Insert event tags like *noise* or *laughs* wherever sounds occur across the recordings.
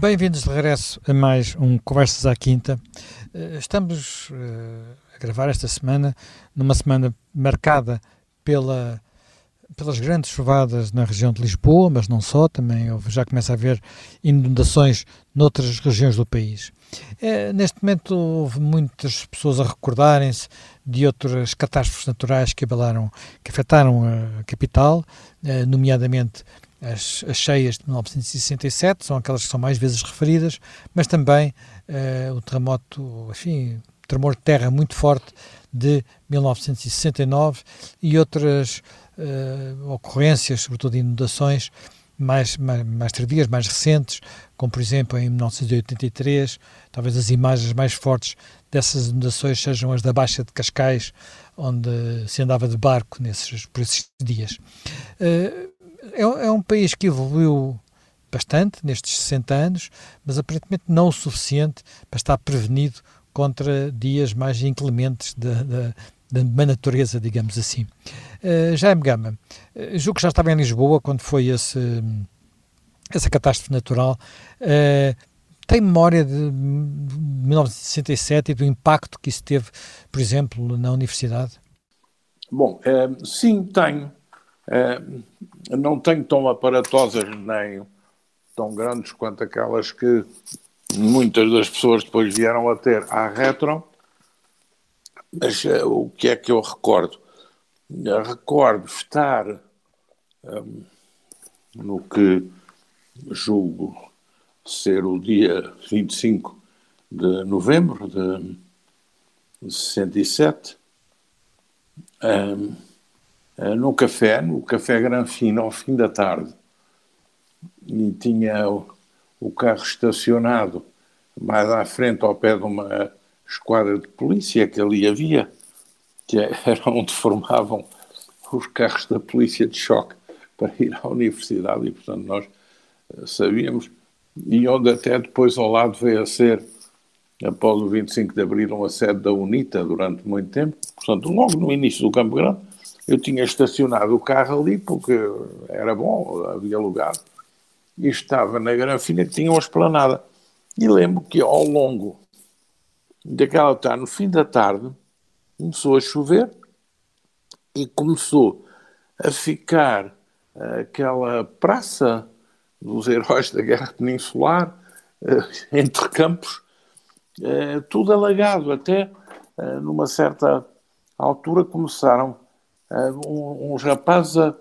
Bem-vindos de regresso a mais um Conversas à Quinta. Eh, estamos uh, a gravar esta semana, numa semana marcada pela, pelas grandes chuvadas na região de Lisboa, mas não só, também já começa a haver inundações noutras regiões do país. É, neste momento houve muitas pessoas a recordarem-se de outras catástrofes naturais que, abalaram, que afetaram a capital, nomeadamente as, as cheias de 1967, são aquelas que são mais vezes referidas, mas também uh, o terremoto, enfim, tremor de terra muito forte de 1969 e outras uh, ocorrências, sobretudo inundações, mais, mais, mais tardias, mais recentes, como por exemplo em 1983, talvez as imagens mais fortes dessas inundações sejam as da Baixa de Cascais, onde se andava de barco nesses, por esses dias. Uh, é, é um país que evoluiu bastante nestes 60 anos, mas aparentemente não o suficiente para estar prevenido contra dias mais inclementes da, da, natureza, digamos assim. Uh, Jaime Gama, uh, julgo que já estava em Lisboa quando foi esse, essa catástrofe natural. Uh, tem memória de 1967 e do impacto que isso teve, por exemplo, na universidade? Bom, sim, tenho. É, não tenho tão aparatosas nem tão grandes quanto aquelas que muitas das pessoas depois vieram a ter à retro, mas uh, o que é que eu recordo? Eu recordo estar um, no que julgo ser o dia 25 de novembro de 67, um, eh, no café, no Café Granfino, ao fim da tarde, e tinha o, o carro estacionado mais à frente, ao pé de uma esquadra de polícia que ali havia, que *laughs* era onde formavam os carros da polícia de choque para ir à universidade, e portanto nós eh, sabíamos, e onde até depois ao lado veio a ser, após o 25 de Abril, uma sede da UNITA durante muito tempo, portanto logo no início do Campo Grande, eu tinha estacionado o carro ali porque era bom, havia lugar, e estava na Granfina que tinha uma esplanada. E lembro que ao longo daquela tarde, no fim da tarde, começou a chover e começou a ficar aquela praça dos heróis da Guerra Peninsular, eh, entre campos, eh, tudo alagado. Até eh, numa certa altura começaram uh, uns rapazes a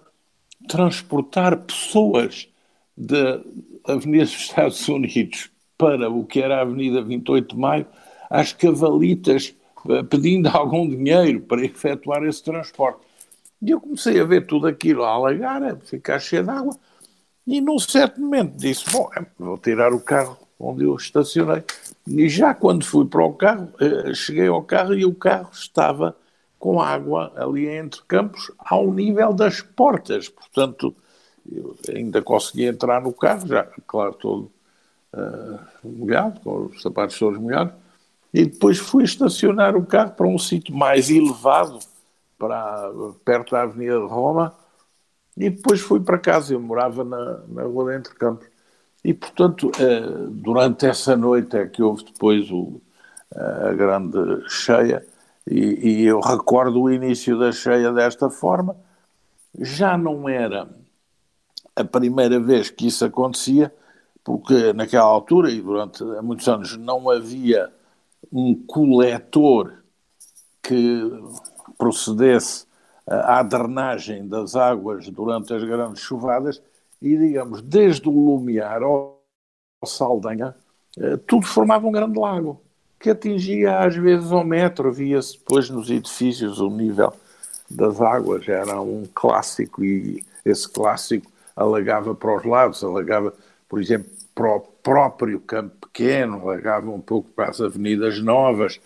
transportar pessoas da Avenida dos Estados Unidos para o que era a Avenida 28 de Maio, às cavalitas, uh, pedindo *laughs* algum dinheiro para efetuar esse transporte. E eu comecei a ver tudo aquilo a alagar, a ficar cheio de água, e num certo momento disse: Bom, é, vou tirar o carro onde eu estacionei. E já quando fui para o carro, uh, cheguei ao carro e o carro estava com água ali entre campos ao nível das portas. Portanto, eu ainda consegui entrar no carro, já, claro, todo uh, molhado, com os sapatos todos molhados, e depois fui estacionar o carro para um sítio mais elevado, para, perto da Avenida de Roma, e depois fui para casa. Eu morava na, na Rua de Entre Campos. E, portanto, uh, durante essa noite é que houve depois o, a grande cheia, e, e eu recordo o início da cheia desta forma. Já não era a primeira vez que isso acontecia, porque naquela altura e durante muitos anos não havia um coletor que procedesse à drenagem das águas durante as grandes chuvadas e, digamos, desde o Lumiar ao Saldanha, eh, tudo formava um grande lago que atingia às vezes ao metro, via-se depois nos edifícios o nível das águas, era um clássico e esse clássico alagava para os lados, alagava, por exemplo, para o próprio campo pequeno, alagava um pouco para as avenidas novas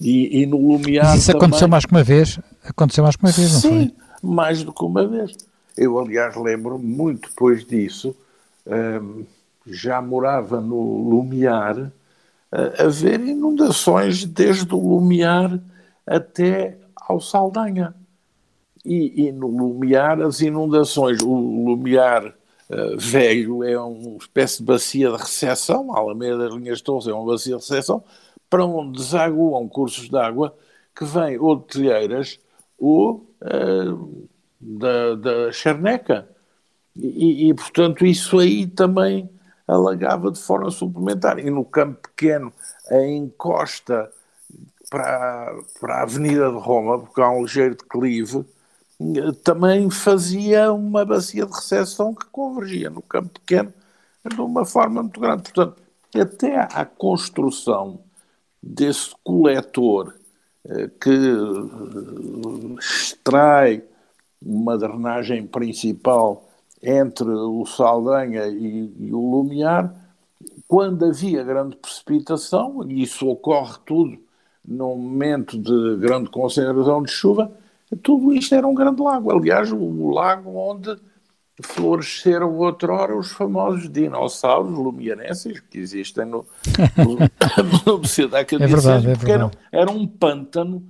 e, e no Lumiar Isso também... aconteceu mais que uma vez? Aconteceu mais que uma vez, não Sim, foi? mais do que uma vez. Eu, aliás, lembro muito depois disso, hum, já morava no Lumiar, haver inundações desde o Lumiar até ao Saldanha. E, e, no Lumiar, as inundações, o Lumiar uh, velho é uma espécie de bacia de recepção, a Alameda das Linhas Torres é uma bacia de recepção, para onde desaguam cursos de água que vêm ou de telheiras ou uh, da, da charneca. E, e, portanto, isso aí também alagava de forma suplementar. E no campo pequeno, a encosta para, para a Avenida de Roma, porque há um ligeiro declive, também fazia uma bacia de recepção que convergia no campo pequeno de uma forma muito grande. Portanto, até a construção desse coletor eh, que eh, extrai uma drenagem principal entre o Saldanha e, e, o Lumiar, quando havia grande precipitação, e isso ocorre tudo num momento de grande concentração de chuva, tudo isto era um grande lago. Aliás, o lago onde floresceram outrora os famosos dinossauros lumiarenses que existem no, no, *laughs* no Cidade é verdade, é verdade. Era, era um pântano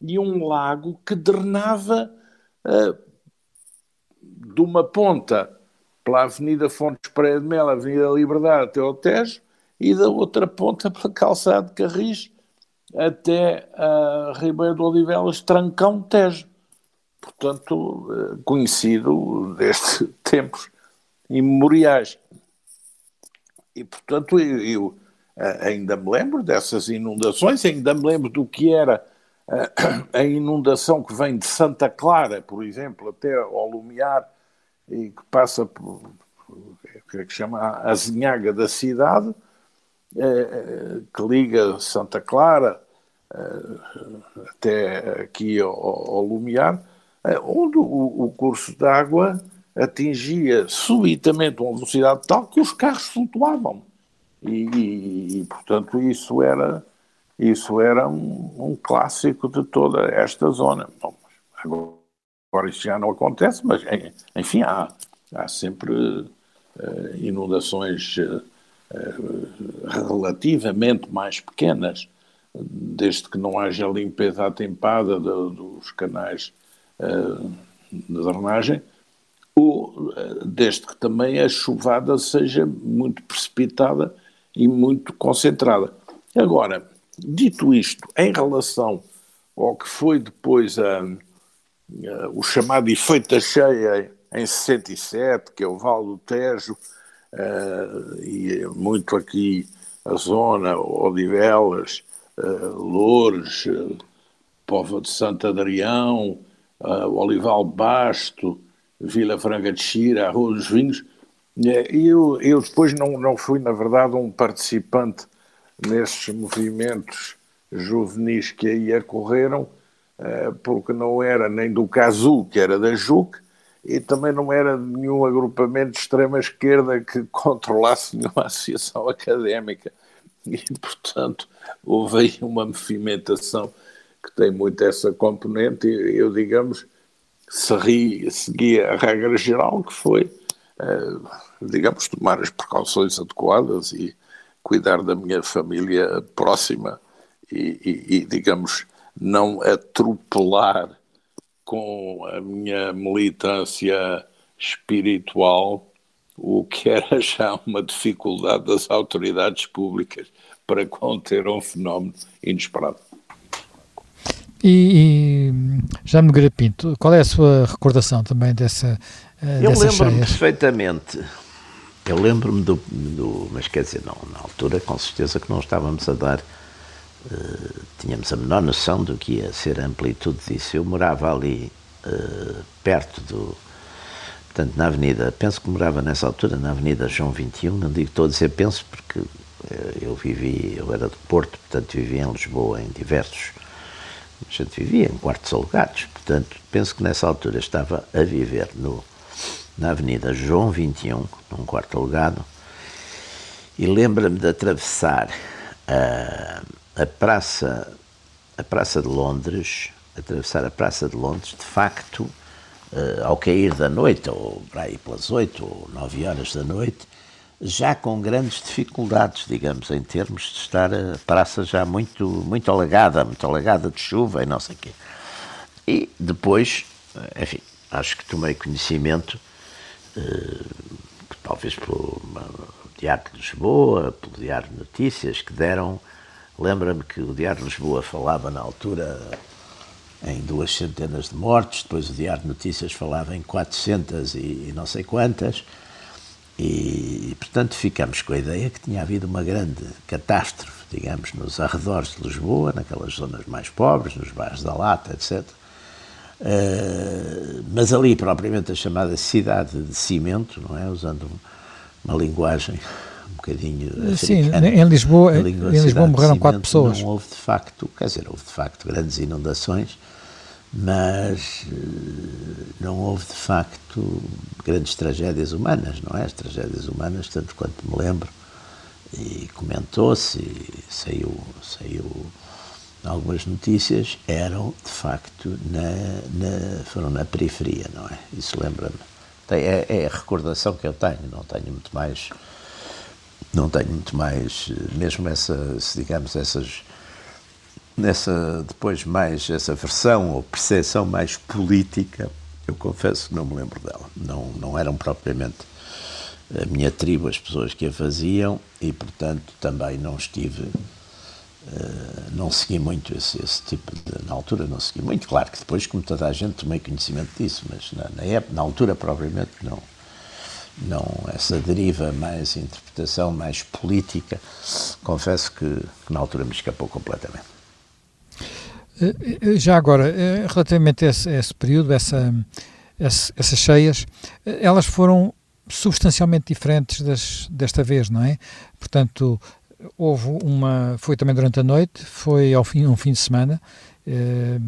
e um lago que drenava uh, de uma ponta pela Avenida Fontes Pereira de Melo, Avenida Liberdade até o Tejo, e da outra ponta *laughs* pela Calçada de Carris até a Ribeiro de Odivelas, Trancão Tejo. Portanto, eh, conhecido desde *laughs* tempos imemoriais. E, portanto, eu, eu eh, ainda me lembro dessas inundações, ainda me lembro do que era a inundação que vem de Santa Clara, por exemplo, até ao Lumiar, e que passa por, que, é que chama a Azinhaga da cidade, eh, que liga Santa Clara até aqui ao, ao Lumiar, onde o, o curso d'água atingia subitamente uma velocidade tal que os carros flutuavam. E, e, e portanto, isso era isso era um, um, clássico de toda esta zona. Bom, agora, isso já não acontece, mas enfim, há, há sempre uh, inundações uh, relativamente mais pequenas, desde que não haja limpeza atempada de, dos canais uh, de drenagem, ou desde que também a chuvada seja muito precipitada e muito concentrada. Agora, Dito isto, em relação ao que foi depois a, a, o chamado efeito cheia em 67, que é o Val do Tejo, uh, e muito aqui a zona, Odivelas, uh, Loures, uh, Pova de Santo Adrião, Olival Basto, Vila Franca de Xira, Rua dos Vinhos. Eu, eu depois não, não fui, na verdade, um participante nesses movimentos juvenis que aí ocorreram, eh, porque não era nem do CASU, que era da JUC, e também não era de nenhum agrupamento de extrema-esquerda que *laughs* controlasse nenhuma associação académica. E, portanto, houve aí uma movimentação que tem muito essa componente, e eu, digamos, segui, segui a regra geral, que foi, eh, digamos, tomar as precauções adequadas e cuidar da minha família próxima e, e, e, digamos, não atropelar com a minha militância espiritual o que era *laughs* já uma dificuldade das autoridades públicas para conter um fenómeno inesperado. E, e já me Pinto, qual é a sua recordação também dessa eh, Eu lembro-me perfeitamente eu lembro-me do, do, Mas quer dizer, não, na altura, com certeza que não estávamos a dar. Uh, tínhamos a menor noção do que ia ser a amplitude disso. Eu morava ali uh, perto do. Portanto, na Avenida. Penso que morava nessa altura na Avenida João 21. Não digo estou a dizer penso porque uh, eu vivi. Eu era de Porto, portanto, vivia em Lisboa em diversos. A gente vivia em quartos alugados. Portanto, penso que nessa altura estava a viver no na Avenida João 21, num quarto alugado, e lembra-me de atravessar a, a praça a Praça de Londres, atravessar a Praça de Londres, de facto, uh, ao cair da noite, ou para aí pelas 8 ou 9 horas da noite, já com grandes dificuldades, digamos, em termos de estar a praça já muito, muito alagada, muito alagada de chuva e não sei o quê. E depois, enfim, acho que tomei conhecimento talvez pelo Diário de Lisboa, pelo Diário de Notícias, que deram. Lembra-me que o Diário de Lisboa falava na altura em duas centenas de mortes, depois o Diário de Notícias falava em 400 e não sei quantas, e, portanto ficamos com a ideia que tinha havido uma grande catástrofe, digamos, nos arredores de Lisboa, naquelas zonas mais pobres, nos bairros da Lata, etc. Uh, eh, mas ali, propriamente, a chamada cidade de cimento, não é? Usando uma linguagem um bocadinho Sim, em Lisboa, em Lisboa morreram quatro pessoas. Não houve de facto, quer dizer, houve de facto grandes inundações, mas eh, não houve de facto grandes tragédias humanas, não é? As tragédias humanas, tanto quanto me lembro, e comentou-se, e saiu, saiu algumas notícias, eram de facto na, na, foram na periferia, não é? Isso lembra-me. É, é a recordação que eu tenho, não tenho muito mais, não tenho muito mais, mesmo essa, digamos, essas nessa depois mais essa versão ou percepção mais política, eu confesso que não me lembro dela. Não, não eram propriamente a minha tribo as pessoas que a faziam e, portanto, também não estive, uh, não segui muito esse, esse, tipo de. Na altura não segui muito, claro que depois, como toda a gente, tomei conhecimento disso, mas na, na, época, na altura propriamente não. Não, essa deriva mais interpretação, mais política, confesso que, que na altura me escapou completamente. Eh, eh, já agora, eh, relativamente a esse, a esse período, essa, essa, essas cheias, elas foram substancialmente diferentes das, desta vez, não é? Portanto, houve uma, foi também durante a noite, foi ao fim, um fim de semana, eh,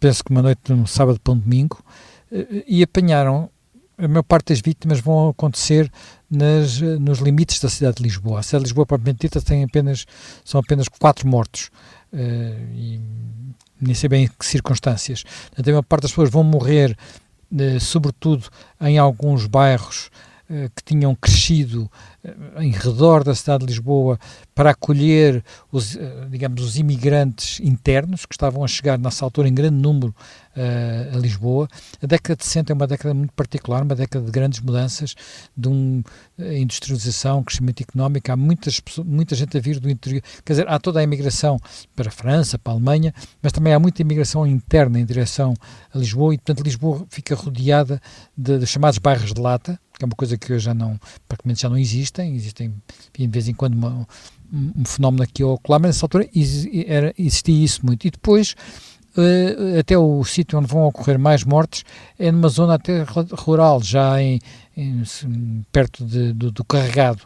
penso que uma noite de um sábado para um domingo, eh, e apanharam, a maior parte das vítimas vão acontecer nas, nos limites da cidade de Lisboa. A cidade de Lisboa, propriamente dita, tem apenas, são apenas quatro mortos. Uh, e nem sei bem em que circunstâncias. A maior parte das pessoas vão morrer, sobretudo em alguns bairros que tinham crescido em redor da cidade de Lisboa para acolher os, digamos, os imigrantes internos que estavam a chegar nessa altura em grande número uh, a Lisboa. A década de 60 é uma década muito particular, uma década de grandes mudanças, de eh, industrialização, crescimento económico. Há muitas, muita gente a vir do interior. Quer dizer, há toda a imigração para a França, para a Alemanha, mas também há muita imigração interna em direção a Lisboa e, portanto, Lisboa fica rodeada de, de chamados bairros de lata, que é uma coisa que hoje já não, praticamente já não existem, existem de vez em quando uma, um, fenómeno aqui ou lá, mas nessa altura era, existia isso muito. E depois uh, até o sítio onde vão ocorrer mais mortes é numa zona até rural, já em, em perto de, do, do, carregado,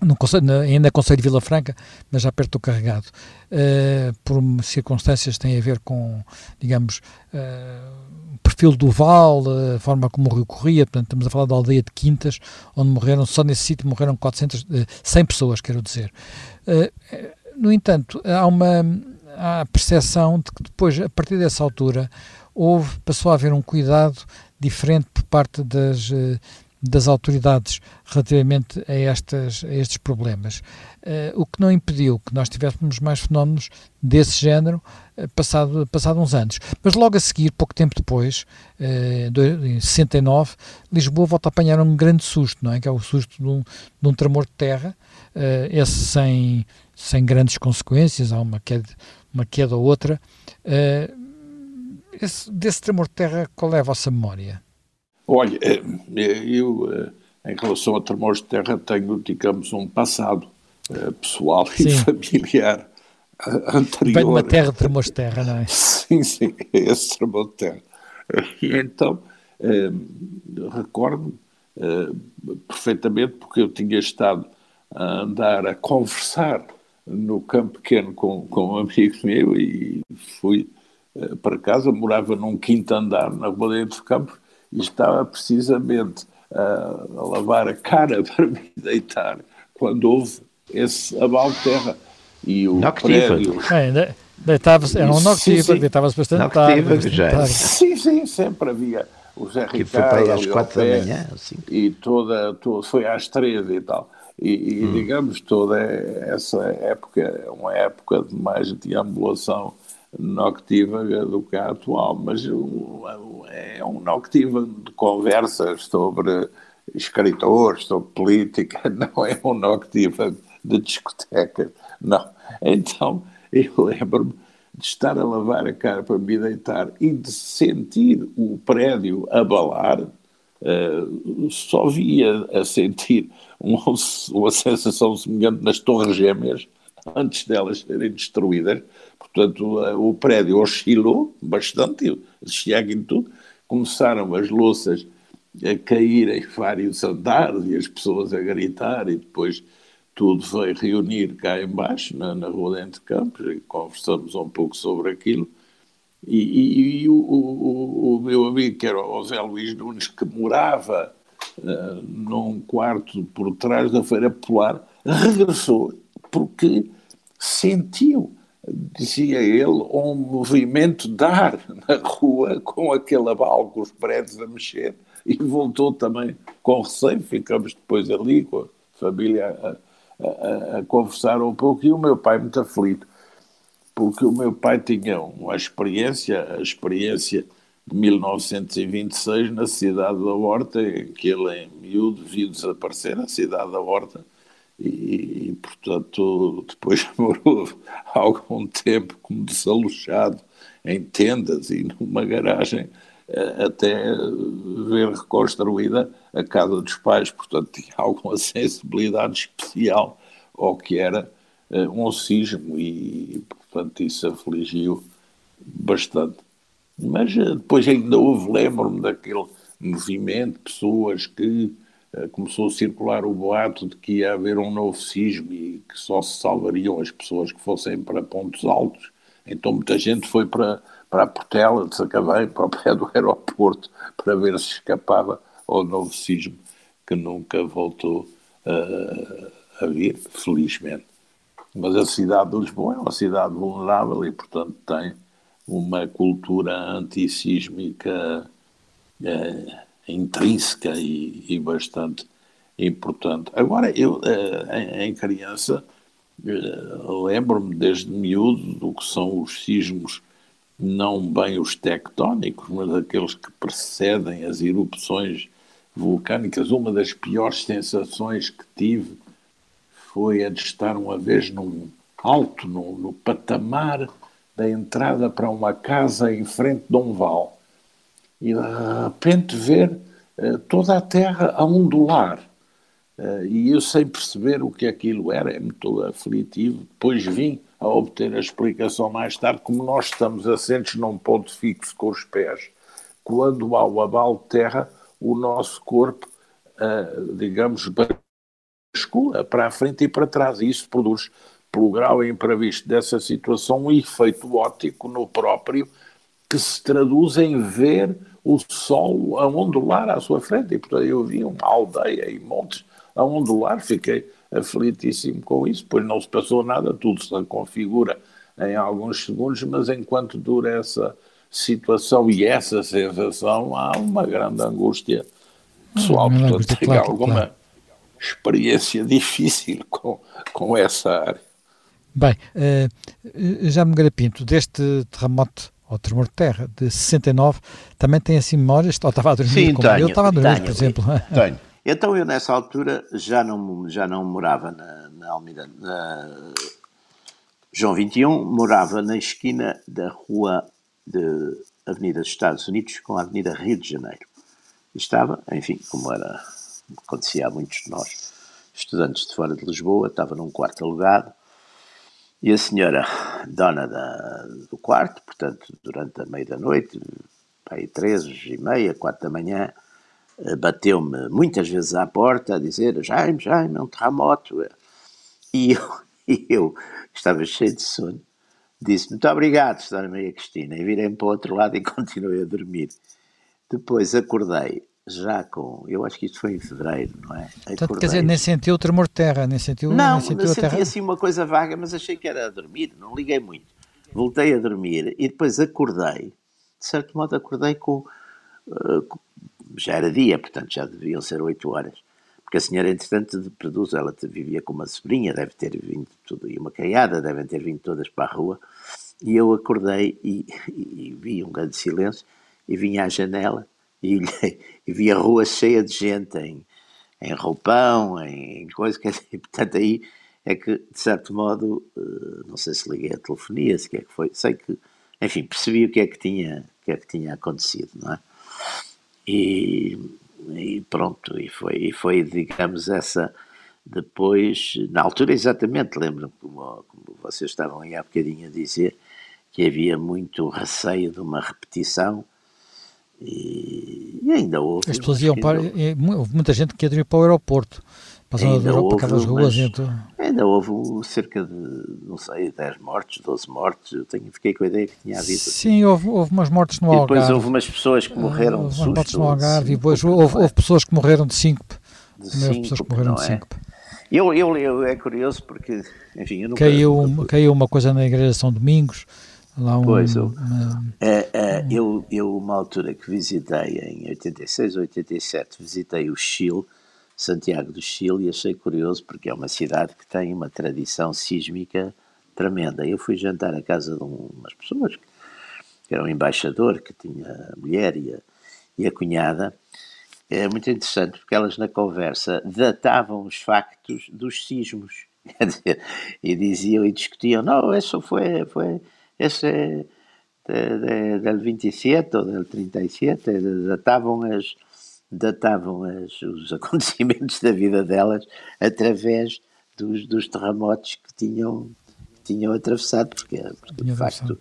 no, ainda Conselho de Vila Franca, mas já perto do carregado, uh, por circunstâncias que têm a ver com, digamos, uh, perfil do Val, a forma como o rio corria, portanto estamos a falar da aldeia de Quintas, onde morreram, só nesse sítio morreram 400, 100 pessoas, quero dizer. No entanto, há uma, há a percepção de que depois, a partir dessa altura, houve, passou a haver um cuidado diferente por parte das, eh, das autoridades relativamente a, estas, a estes problemas. Uh, o que não impediu que nós tivéssemos mais fenómenos desse género uh, passado, passado uns anos. Mas logo a seguir, pouco tempo depois, uh, em 69, Lisboa volta a apanhar um grande susto, não é? que é o susto de um, de um tremor de terra, esse sem, sem grandes consequências, há uma queda, uma queda ou outra. Esse, desse tremor de terra, qual é a vossa memória? Olha, eu, em relação a tremores de terra, tenho, digamos, um passado pessoal sim. e familiar anterior. Bem uma terra de de terra, não é? *laughs* Sim, sim, esse tremor de terra. E então, recordo-me perfeitamente, porque eu tinha estado a andar a conversar no campo pequeno com, com um amigo meu e fui para casa, morava num quinto andar na Rua dos Campos e estava precisamente uh, a lavar a cara *laughs* para me deitar quando houve esse abalo de terra e o Noctiva. prédio... É, era um noctiva, deitava-se bastante tarde, bastante tarde. Sim, sim, sempre havia o Zé que Ricardo foi às quatro da manhã, assim. e toda, toda, foi às três e tal. E, e hum. digamos, toda essa época é uma época de mais deambulação noctiva do que a atual, mas é um noctiva de conversas sobre escritor, sobre política, *laughs* não é um noctiva de discoteca, não. Então, eu lembro-me de estar a lavar a cara para me deitar e de sentir o prédio abalar, uh, só via a sentir uma, uma sensação semelhante nas torres gêmeas, antes delas serem destruídas. Portanto, uh, o prédio oscilou bastante, chega em tudo, começaram as louças a cair em vários andares e as pessoas a gritar e depois tudo veio reunir cá embaixo, na, na Rua de Entre Campos, e conversamos um pouco sobre aquilo. E, e, e o, o, o, meu amigo, que era o Zé Luís Nunes, que morava uh, num quarto por trás da Feira Polar, regressou porque sentiu, dizia ele, um movimento de ar na rua com aquele abalo, com os prédios a mexer, e voltou também com receio. Ficamos depois ali com a família. A, a, conversar um pouco e o meu pai muito aflito, porque o meu pai tinha uma experiência, a experiência de 1926 na cidade da Horta, que ele em miúdo viu desaparecer a cidade da Horta e, e portanto depois *laughs* morou algum tempo como desalojado em tendas e numa garagem até ver reconstruída a casa dos pais, portanto tinha *laughs* alguma sensibilidade especial ao que era uh, um sismo e, portanto, isso afligiu bastante. Mas uh, depois ainda houve, lembro-me daquele movimento de pessoas que começou a circular o boato de que ia haver um novo sismo e que só se salvariam as pessoas que fossem para pontos altos. Então muita gente foi para para a Portela de Sacavém, para o pé do aeroporto, para ver se escapava ao novo sismo, que nunca voltou uh, a vir, felizmente. Mas a cidade de Lisboa é uma cidade vulnerável e, portanto, tem uma cultura antissísmica uh, intrínseca e, e, bastante importante. Agora, eu, uh, em, em, criança, lembro-me desde miúdo do que são os sismos não bem os tectónicos, mas aqueles que precedem as erupções vulcânicas. Uma das piores sensações que tive foi a de estar uma vez num alto, no, no patamar da entrada para uma casa em frente de um val e de repente ver uh, toda a terra a ondular. Uh, e eu sem perceber o que aquilo era, é muito aflitivo. Depois vim a obter a explicação mais tarde, como nós estamos assentes num ponto fixo com os pés, quando há o abalo de terra, o nosso corpo, uh, digamos, bascula para a frente e para trás, e isso produz, pelo grau imprevisto dessa situação, um efeito óptico no próprio, que se traduz em ver o solo a ondular à sua frente. E, portanto, eu vi uma aldeia e montes a ondular, fiquei aflitíssimo com isso, pois não se passou nada, tudo se configura em alguns segundos, mas enquanto dura essa situação e essa sensação, há uma grande angústia pessoal. Hum, Portanto, angústia, claro, alguma claro. experiência *laughs* difícil com, com essa área. Bem, uh, já me Pinto, deste terremoto ou tremor de terra de 69, também tem assim memórias? Ou estava a dormir Sim, como tenho, eu? Estava a dormir, tenho, por exemplo. Tenho. Então eu nessa altura já não, já não morava na, na Almirante, na João 21, morava na esquina da rua de Avenida dos Estados Unidos com a Avenida Rio de Janeiro. Estava, enfim, como era, acontecia a muitos de nós, estudantes de fora de Lisboa, estava num quarto alugado, e a senhora dona da, do quarto, portanto, durante a meia da noite, aí três e meia, quatro da manhã, bateu-me muitas vezes à porta a dizer Jaime, Jaime, é um terremoto. E eu, *laughs* e eu estava cheio de sono, disse muito obrigado, Sra. Maria Cristina, e virei para o outro lado e *laughs* continuei a dormir. Depois acordei, já com, eu acho que isto foi em fevereiro, não é? Portanto, quer dizer, nem sentiu o tremor de terra, nem sentiu, não, nem sentiu senti terra? assim uma coisa vaga, mas achei que era a dormir, não liguei muito. Voltei a dormir e depois acordei, de certo modo acordei com, uh, já era dia, portanto já deviam ser oito horas. Porque a senhora, entretanto, produz, ela vivia com uma sobrinha, deve ter vindo tudo, e uma caiada, devem ter vindo todas para a rua. E eu acordei e, e, e vi um grande silêncio, e vinha à janela, e, *laughs* e vi a rua cheia de gente em, em roupão, em coisa, quer dizer, *laughs* portanto aí é que, de certo modo, uh, não sei se liguei a telefonia, se que é que foi, sei que, enfim, percebi o que é que tinha, que é que tinha acontecido, não é? E, e pronto, e foi, e foi, digamos, essa depois, na altura exatamente, lembro-me como, como vocês estavam aí há bocadinho a dizer, que havia muito receio de uma repetição e, e ainda houve. As pessoas iam para. Houve muita gente que ia dormir para o aeroporto. Passando ainda houve, ruas. Então... Ainda houve cerca de, não sei, 10 mortes, 12 mortes. Eu tenho, fiquei com a ideia que tinha havido. Sim, houve, houve umas mortes no Algarve. E depois houve umas pessoas que morreram uh, houve de susto. mortes no Algarve e depois houve, houve, pessoas que morreram de síncope. De síncope, pessoas que morreram de é? síncope. Eu, eu, eu, é curioso porque, enfim, eu nunca... Caiu, caiu uma coisa na igreja de São Domingos, lá um... Pois, eu, uma, é, é, eu, eu, uma altura que visitei, em 86 ou 87, visitei o Chile, Santiago do Chile, e achei curioso porque é uma cidade que tem uma tradição sísmica tremenda. Eu fui jantar à casa de umas pessoas, que era um embaixador, que tinha a mulher e a, e a cunhada, é muito interessante porque elas na conversa datavam os factos dos sismos *laughs* e diziam e discutiam, não, isso foi, foi esse é de, de, del 27 ou del 37, datavam as datavam as, os *laughs* acontecimentos da vida delas através dos, dos terremotos que tinham, que tinham atravessado, porque, porque de facto,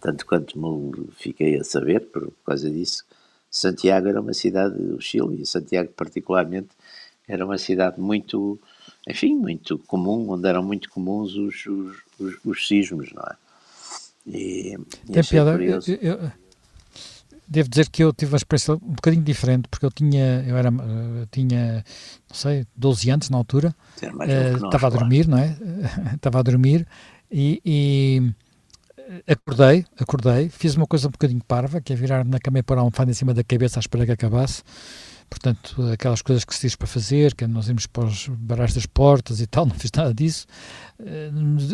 tanto quanto me fiquei a saber, por causa disso, Santiago era uma cidade, o Chile, e Santiago particularmente, era uma cidade muito, enfim, muito comum, onde eram muito comuns os, os, os, os sismos, não é? E, e Tem piada, eu, eu, devo dizer que eu tive uma experiência um bocadinho diferente, porque eu tinha, eu era, eu tinha, não sei, 12 anos na altura, uh, estava a dormir, não é? *laughs* estava a dormir e, e acordei, acordei, fiz uma coisa um bocadinho parva, que é virar-me na cama e pôr a almofada em cima da cabeça à espera que acabasse. Portanto, aquelas coisas que se diz para fazer, que nós irmos para os barrais das portas e tal, *laughs* não fiz nada disso.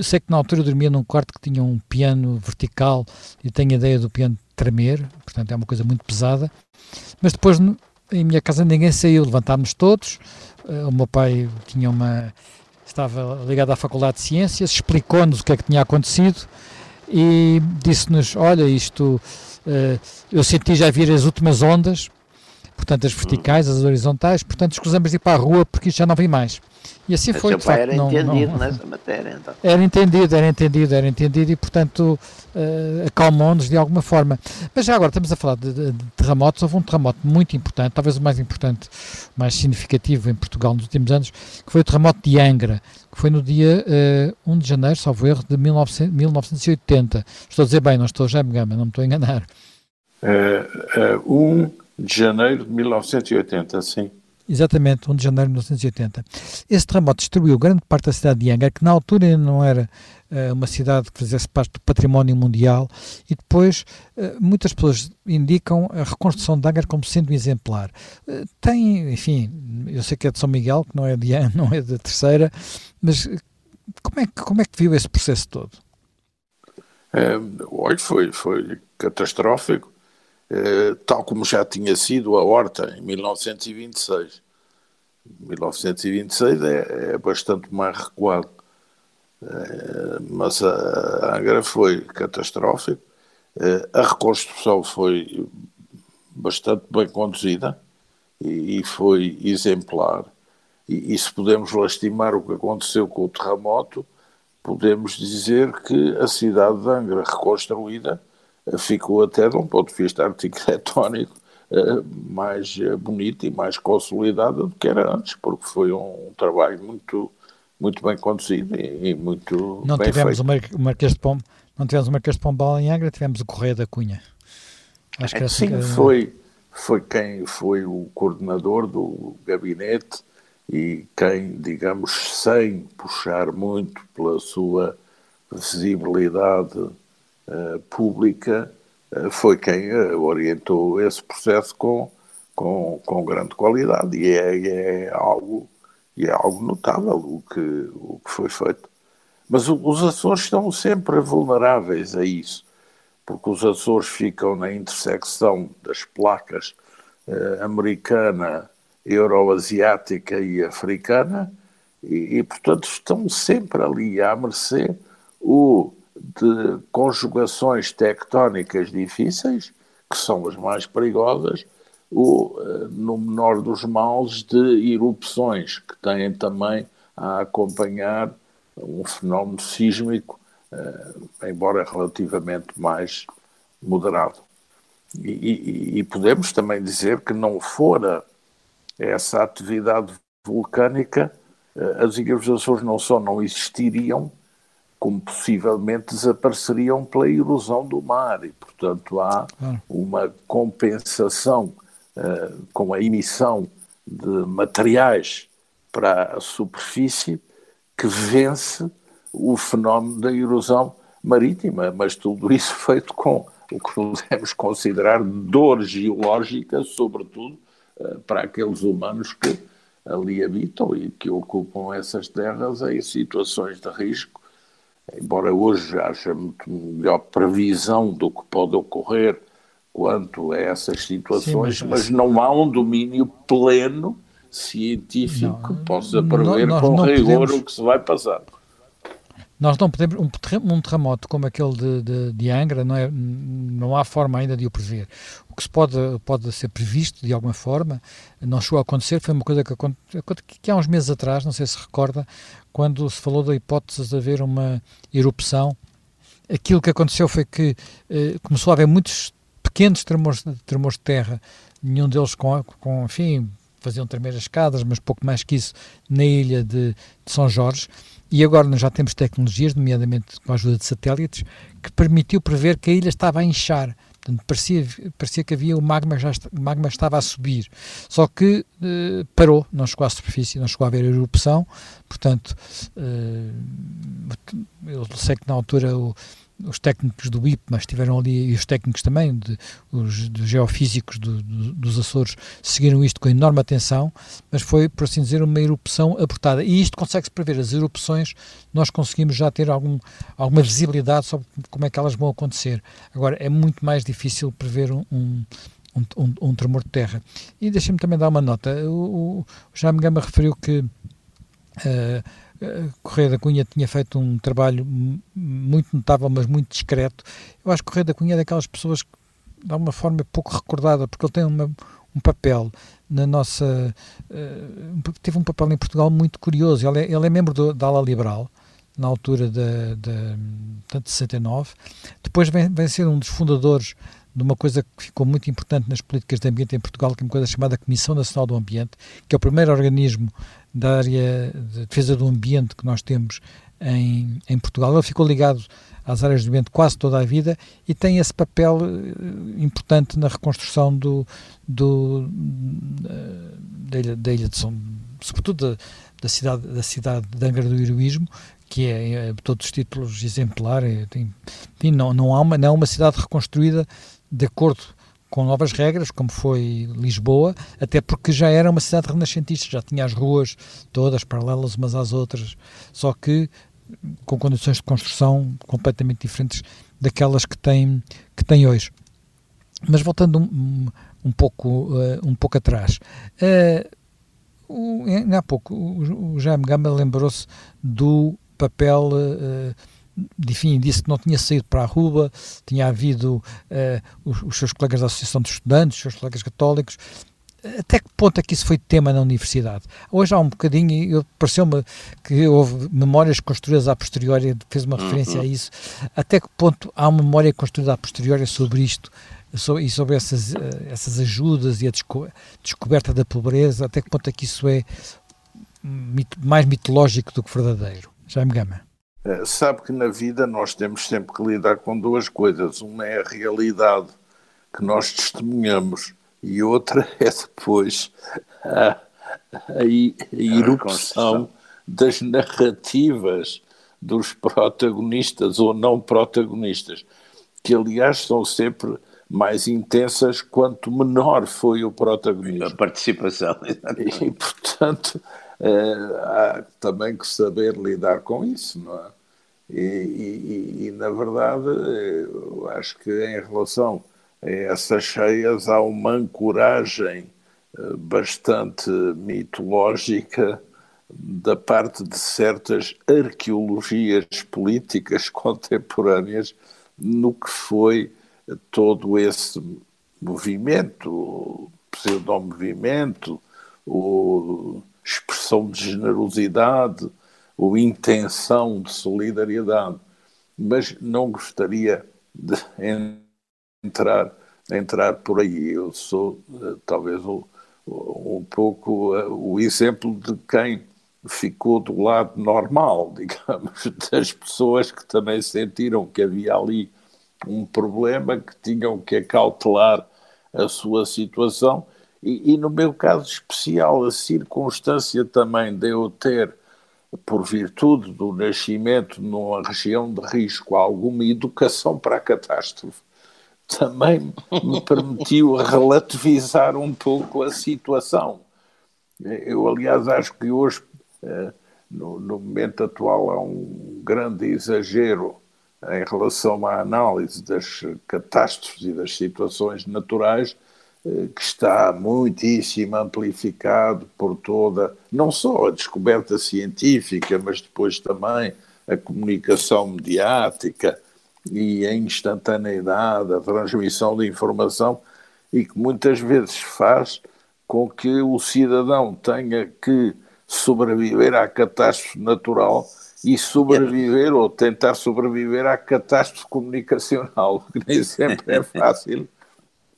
Sei que na altura eu dormia num quarto que tinha um piano vertical e tenho a ideia do piano tremer, portanto é uma coisa muito pesada. Mas depois em minha casa ninguém saiu, levantámos todos. Uh, o meu pai tinha uma estava ligado à Faculdade de Ciências, explicou-nos o que é que tinha acontecido e disse-nos: Olha, isto uh, eu senti já vir as últimas ondas, portanto, as verticais, as horizontais, portanto, escusamos de ir para a rua porque isto já não vem mais. E assim foi, de facto. Era não, entendido não, *laughs* nessa matéria, então. Era entendido, era entendido, era entendido e, portanto, uh, acalmou-nos de alguma forma. Mas já agora estamos a falar de, de, de, terremotos. Houve um terremoto muito importante, talvez o mais importante, o mais significativo em Portugal nos últimos anos, que foi o terremoto de Angra, que foi no dia uh, 1 de janeiro, salvo erro, de 1900, 1980. Estou a dizer bem, não estou já me gama, não me estou a enganar. Uh, uh, 1 de janeiro de 1980, sim. Exatamente, 1 de janeiro de 1980. Esse terremoto destruiu grande parte da cidade de Angra, que na altura ainda não era uh, uma cidade que fizesse parte do património mundial, e depois uh, muitas pessoas indicam a reconstrução de Angra como sendo um exemplar. Uh, tem, enfim, eu sei que é de São Miguel, que não é de *laughs* não é da terceira, mas como é, que, como é que viu esse processo todo? É, olha, foi, foi catastrófico tal como já tinha sido a Horta em 1926. 1926 é, é bastante mais recuado, é, mas a Angra foi catastrófica. É, a reconstrução foi bastante bem conduzida e foi exemplar. E, e, se podemos lastimar o que aconteceu com o terremoto, podemos dizer que a cidade de Angra reconstruída ficou até de um ponto de vista arquitetónico *laughs* eh, mais eh, bonita e mais consolidada do que era antes, porque foi um trabalho muito, muito bem conduzido e, muito não bem tivemos feito. O Marquês de Pombo, não tivemos o Marquês de Pombal em Angra, tivemos o Correio da Cunha. Acho que Sim, que... foi, foi quem foi o coordenador do gabinete e quem, digamos, sem puxar muito pela sua visibilidade eh, pública uh, foi quem uh, orientou esse processo com, com, com grande qualidade e é, é, algo, é algo notável o que, o que foi feito. Mas os Açores estão sempre vulneráveis a isso, porque os Açores ficam na intersecção das placas americana euroasiática e africana, e, e, portanto estão sempre ali à mercê o de conjugações tectónicas difíceis, que são as mais perigosas, ou, eh, no menor dos males, de erupções, que têm também a acompanhar um fenómeno sísmico, eh, embora relativamente mais moderado. E, e, e, podemos também dizer que não fora essa atividade vulcânica, eh, as Ilhas dos Açores não só não existiriam, como possivelmente desapareceriam pela erosão do mar. E, portanto, há uma compensação uh, com a emissão de materiais para a superfície que vence o fenómeno da erosão marítima, mas tudo isso feito com o que podemos considerar dor geológica, sobretudo uh, para aqueles humanos que ali habitam e que ocupam essas terras em situações de risco embora hoje haja muito melhor previsão do que pode ocorrer quanto a essas situações, Sim, mas, mas, não há um domínio pleno científico não, que possa prever nós, com rigor podemos... o que se vai passar. Nós não podemos, um terremoto como aquele de, de, de, Angra, não, é, não há forma ainda de o prever. O que se pode, pode ser previsto de alguma forma, não chegou a acontecer, foi uma coisa que, que há uns meses atrás, não sei se recorda, quando se falou da hipótese de haver uma erupção, aquilo que aconteceu foi que eh, começou a haver muitos pequenos tremores, tremores de terra, nenhum deles com, com enfim, faziam tremer as escadas, mas pouco mais que isso, na ilha de, de São Jorge, e agora nós já temos tecnologias, nomeadamente com a ajuda de satélites, que permitiu prever que a ilha estava a inchar. Portanto, parecia, parecia que havia o magma, já o magma estava a subir. Só que eh, parou, não chegou à superfície, não chegou a haver erupção. Portanto, eh, eu sei que na altura o, os técnicos do IPMA estiveram ali e os técnicos também, de, os de geofísicos do, do, dos Açores, seguiram isto com enorme atenção, mas foi, por assim dizer, uma erupção abortada. E isto consegue-se prever, as erupções, nós conseguimos já ter algum, alguma visibilidade sobre como é que elas vão acontecer. Agora, é muito mais difícil prever um, um um, um, tremor de terra. E deixem-me também dar uma nota. O, o Jaime Gama referiu que uh, Correia da Cunha tinha feito um trabalho muito notável, mas muito discreto. Eu acho que Correia da Cunha é daquelas pessoas que, de alguma forma, é pouco recordada, porque ele tem uma, um papel na nossa. Uh, teve um papel em Portugal muito curioso. Ele é, ele é membro do, da ala liberal, na altura de, de, de 69. Depois vem, vem ser um dos fundadores de uma coisa que ficou muito importante nas políticas de ambiente em Portugal, que é uma coisa chamada Comissão Nacional do Ambiente, que é o primeiro organismo da área de defesa do ambiente que nós temos em, em Portugal. Ele ficou ligado às áreas do ambiente quase toda a vida e tem esse papel eh, importante na reconstrução do, do da, ilha, da ilha de São, sobretudo da, da, cidade, da cidade de Angra do Heroísmo, que é, é todos os títulos exemplar. É, tem, não, não, há uma, não é uma cidade reconstruída de acordo com novas regras, como foi Lisboa, até porque já era uma cidade renascentista, já tinha as ruas todas paralelas umas às outras, só que com condições de construção completamente diferentes daquelas que tem, que tem hoje. Mas voltando um, um, pouco, uh, um pouco atrás, uh, o, há pouco o, o Jaime Gama lembrou-se do papel uh, enfim, disse que não tinha saído para a rua, tinha havido uh, os, os, seus colegas da Associação de Estudantes, os seus colegas católicos. Até que ponto é que isso foi tema na universidade? Hoje há um bocadinho, pareceu-me que houve memórias construídas a posteriori, fez uma referência uhum. a isso. Até que ponto há uma memória construída a posteriori sobre isto sobre, e sobre essas, uh, essas ajudas e a desco descoberta da pobreza? Até que ponto é que isso é mais mitológico do que verdadeiro? Já me gama. Eh, sabe que na vida nós temos sempre que lidar com duas coisas. Uma é a realidade que nós testemunhamos e outra *laughs* é depois a, a, erupção das narrativas dos protagonistas ou não protagonistas, que aliás são sempre mais intensas quanto menor foi o protagonismo. A participação. *laughs* E, portanto, é, há também que saber lidar com isso, não é? E, e, e, na verdade, acho que em relação a essas cheias há uma ancoragem bastante mitológica da parte de certas arqueologias políticas contemporâneas no que foi todo esse movimento, pseudo-movimento, expressão de generosidade, ou intenção de solidariedade. Mas não gostaria de entrar, entrar por aí. Eu sou eh, talvez um, um pouco eh, o exemplo de quem ficou do lado normal, *laughs* digamos, das pessoas que também sentiram que havia ali um problema, que tinham que acautelar a sua situação. E, e, no meu caso especial, a circunstância também de eu ter, por virtude do nascimento numa região de risco, alguma educação para a catástrofe, também me *laughs* permitiu relativizar um pouco a situação. Eu, aliás, acho que hoje eh, no, no, momento atual há um grande exagero em relação à análise das catástrofes e das situações naturais que está muitíssimo amplificado por toda, não só a descoberta científica, mas depois também a comunicação mediática e a instantaneidade, a transmissão de informação, e que muitas vezes faz com que o cidadão tenha que sobreviver à catástrofe natural e sobreviver ou tentar sobreviver à catástrofe comunicacional, *laughs* que nem sempre é fácil,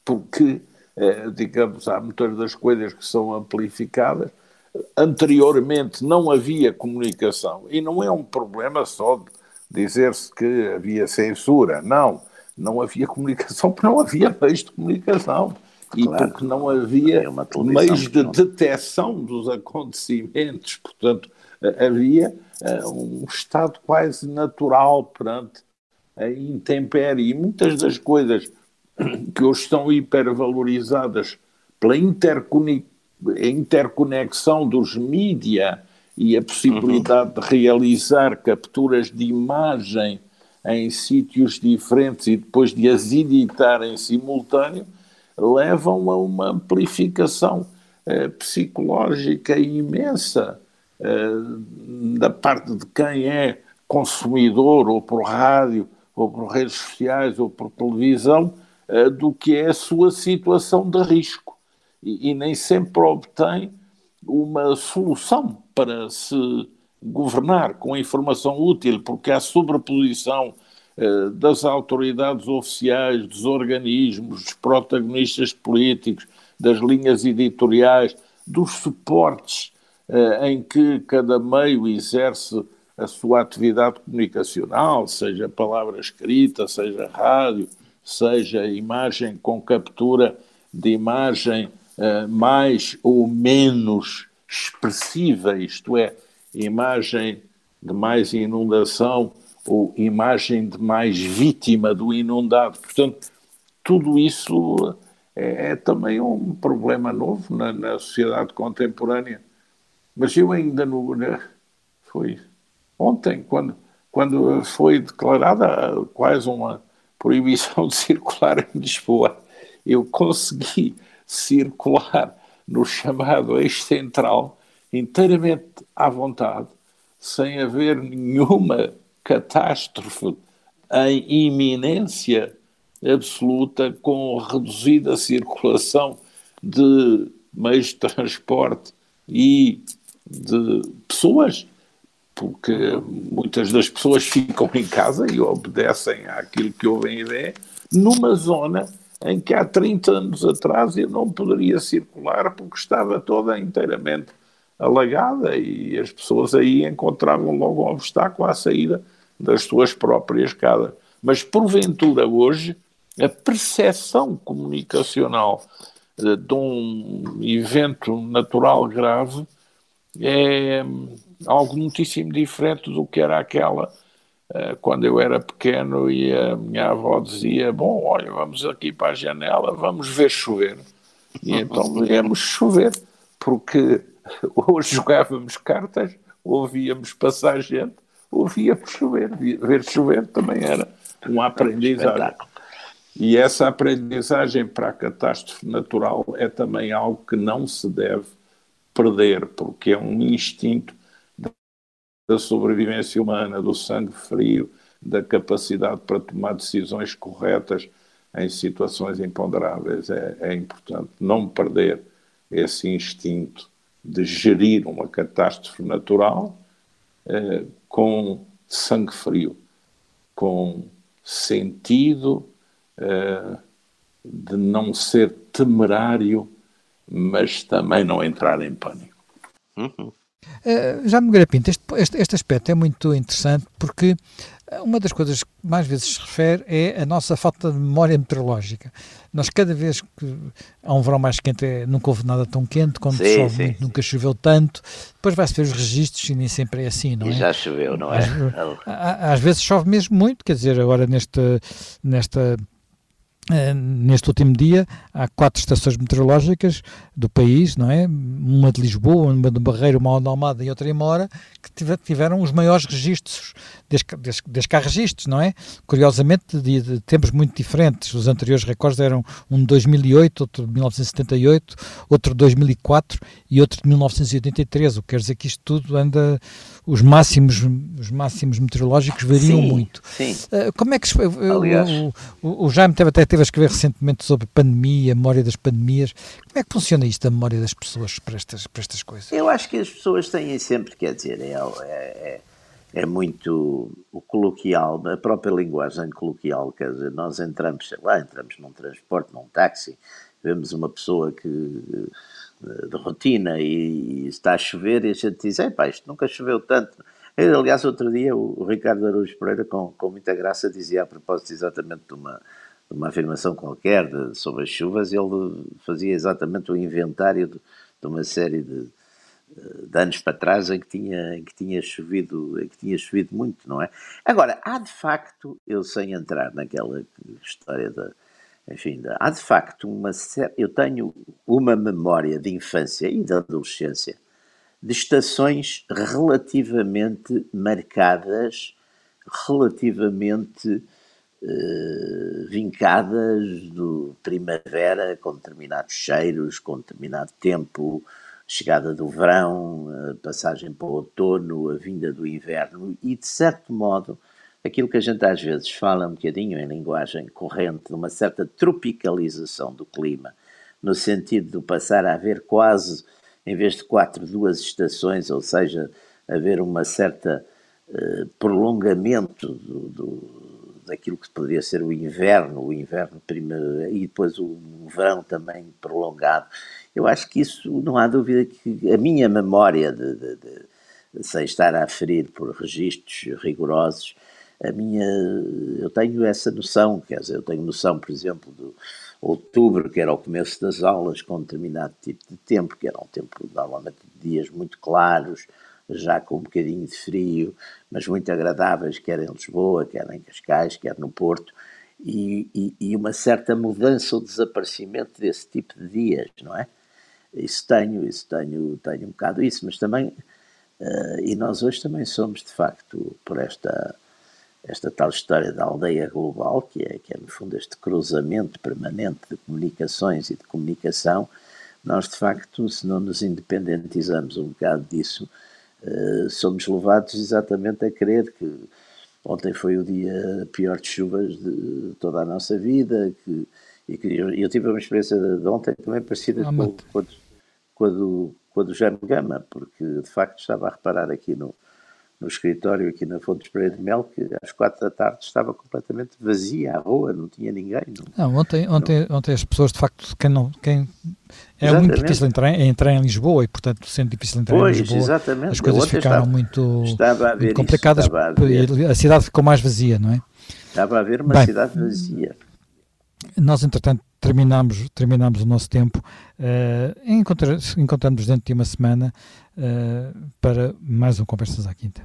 porque, eh, digamos, há muitas das coisas que são amplificadas. Anteriormente não havia comunicação, e não é um problema só de dizer-se que havia censura, não. Não havia comunicação porque não havia meios de comunicação e claro. porque não havia meios de detecção dos acontecimentos. Portanto, havia uh, um estado quase natural perante a intempérie. E muitas das coisas que hoje estão hipervalorizadas pela interconexão dos mídia e a possibilidade uhum. de realizar capturas de imagem em sítios diferentes e depois de as editar em simultâneo, levam a uma amplificação eh, psicológica imensa eh, da parte de quem é consumidor, ou por rádio, ou por redes sociais, ou por televisão, eh, do que é a sua situação de risco. E, e nem sempre obtém uma solução para se governar com informação útil, porque há sobreposição eh, das autoridades oficiais, dos organismos, dos protagonistas políticos, das linhas editoriais, dos suportes eh, em que cada meio exerce a sua atividade comunicacional, seja palavra escrita, seja rádio, seja imagem com captura de imagem uh, mais ou menos expressiva, isto é, imagem de mais inundação ou imagem de mais vítima do inundado. Portanto, tudo isso é, é também um problema novo na, na, sociedade contemporânea. Mas eu ainda no, foi ontem, quando, quando foi declarada quase uma proibição de circular em Lisboa, eu consegui circular no chamado eixo central inteiramente à vontade, sem haver nenhuma catástrofe em iminência absoluta, com reduzida circulação de meios de transporte e de pessoas, porque muitas das pessoas ficam em casa e obedecem àquilo que ouvem e veem, numa zona em que há 30 anos atrás eu não poderia circular porque estava toda inteiramente alagada e as pessoas aí encontravam logo um obstáculo à saída das suas próprias casas. Mas, porventura, hoje, a percepção comunicacional eh, de um evento natural grave é algo muitíssimo diferente do que era aquela eh, quando eu era pequeno e a minha avó dizia: Bom, olha, vamos aqui para a janela, vamos ver chover. E então *laughs* viemos chover, porque *laughs* hoje jogávamos cartas, ouvíamos passar gente ouvíamos chover. Ver chover também era um aprendizado. E essa aprendizagem para a catástrofe natural é também algo que não se deve perder, porque é um instinto da sobrevivência humana, do sangue frio, da capacidade para tomar decisões corretas em situações imponderáveis. É, é importante não perder esse instinto de gerir uma catástrofe natural eh, com sangue frio, com sentido eh, de não ser temerário, mas também não entrar em pânico. Uhum. Uh, já me Pinto, este, este, este aspecto é muito interessante porque uma das coisas que mais vezes se refere é a nossa falta de memória meteorológica. Nós, cada vez que há um verão mais quente, é, nunca houve nada tão quente, quando sim, chove sim, muito, sim. nunca choveu tanto. Depois vai-se ver os registros e nem sempre é assim, não e é? já choveu, não é? Às, às, vezes chove mesmo muito, quer dizer, agora nesta, nesta neste último dia há quatro estações meteorológicas do país, não é? Uma de Lisboa, uma de Barreiro, uma de Almada e outra em Mora, que tiveram os maiores registros, desde, desde, desde que há registros, não é? Curiosamente, de, de, tempos muito diferentes. Os anteriores recordes eram um de 2008, outro de 1978, outro de 2004 e outro de 1983. O que quer dizer que isto tudo anda os máximos, os máximos meteorológicos variam sim, muito. Sim. Uh, como é que Aliás, o, o, o, Jaime teve, até teve a escrever recentemente sobre pandemia, memória das pandemias. Como é que funciona isto, a memória das pessoas para estas, para estas coisas? Eu acho que as pessoas têm sempre, quer dizer, é, é, é, é muito o coloquial, a própria linguagem coloquial, quer dizer, nós entramos, sei lá, entramos num transporte, num táxi, vemos uma pessoa que de rotina e, e, está a chover e a gente diz, pá, isto nunca choveu tanto. Eu, aliás, outro dia o, Ricardo Araújo Pereira, com, com muita graça, dizia a propósito exatamente de uma, uma afirmação qualquer de, sobre as chuvas, ele fazia exatamente o inventário de, de uma série de, de, anos para trás em que, tinha, em, que tinha chovido, em que tinha chovido muito, não é? Agora, há de facto, eu sem entrar naquela história da enfim, há de facto uma eu tenho uma memória de infância e de adolescência de estações relativamente marcadas, relativamente eh, vincadas do primavera, com determinados cheiros, com determinado tempo, chegada do verão, a passagem para o outono, a vinda do inverno, e de certo modo aquilo que a gente às vezes fala um bocadinho em linguagem corrente, de uma certa tropicalização do clima, no sentido de passar a haver quase, em vez de quatro, duas estações, ou seja, haver uma certa uh, prolongamento do, do, daquilo que poderia ser o inverno, o inverno primeiro, e depois o verão também prolongado. Eu acho que isso, não há dúvida que a minha memória, de, de, de sem estar a aferir por registros rigorosos, a minha, eu tenho essa noção, quer dizer, eu tenho noção, por exemplo, do outubro, que era o começo das aulas, com um determinado tipo de tempo, que era um tempo, normalmente, de dias muito claros, já com um bocadinho de frio, mas muito agradáveis, quer em Lisboa, quer em Cascais, quer no Porto, e, e, e uma certa mudança ou desaparecimento desse tipo de dias, não é? Isso tenho, isso tenho, tenho um bocado isso, mas também, uh, e nós hoje também somos, de facto, por esta esta tal história da aldeia global, que é, que é no fundo este cruzamento permanente de comunicações e de comunicação, nós de facto, se não nos independentizamos um bocado disso, uh, somos levados exatamente a crer que ontem foi o dia pior de chuvas de toda a nossa vida, que, e que eu, eu tive uma experiência de ontem também parecida ah, com, com, a do, com a do Jaime Gama, porque de facto estava a reparar aqui no, no escritório aqui na Fonte Pereira de Mel, que às quatro da tarde estava completamente vazia a rua, não tinha ninguém. Não, não ontem, ontem, não. ontem as pessoas, de facto, quem não, quem é exatamente. muito difícil entrar, entrar em Lisboa e, portanto, sendo difícil entrar pois, em Lisboa, exatamente. as coisas ficaram estava, muito, estava muito complicadas isso, a, a, cidade ficou mais vazia, não é? Estava a haver uma Bem, cidade vazia. Nós, entretanto, terminamos, terminamos o nosso tempo. Uh, encontramos dentro de uma semana uh, para mais um Conversas à Quinta.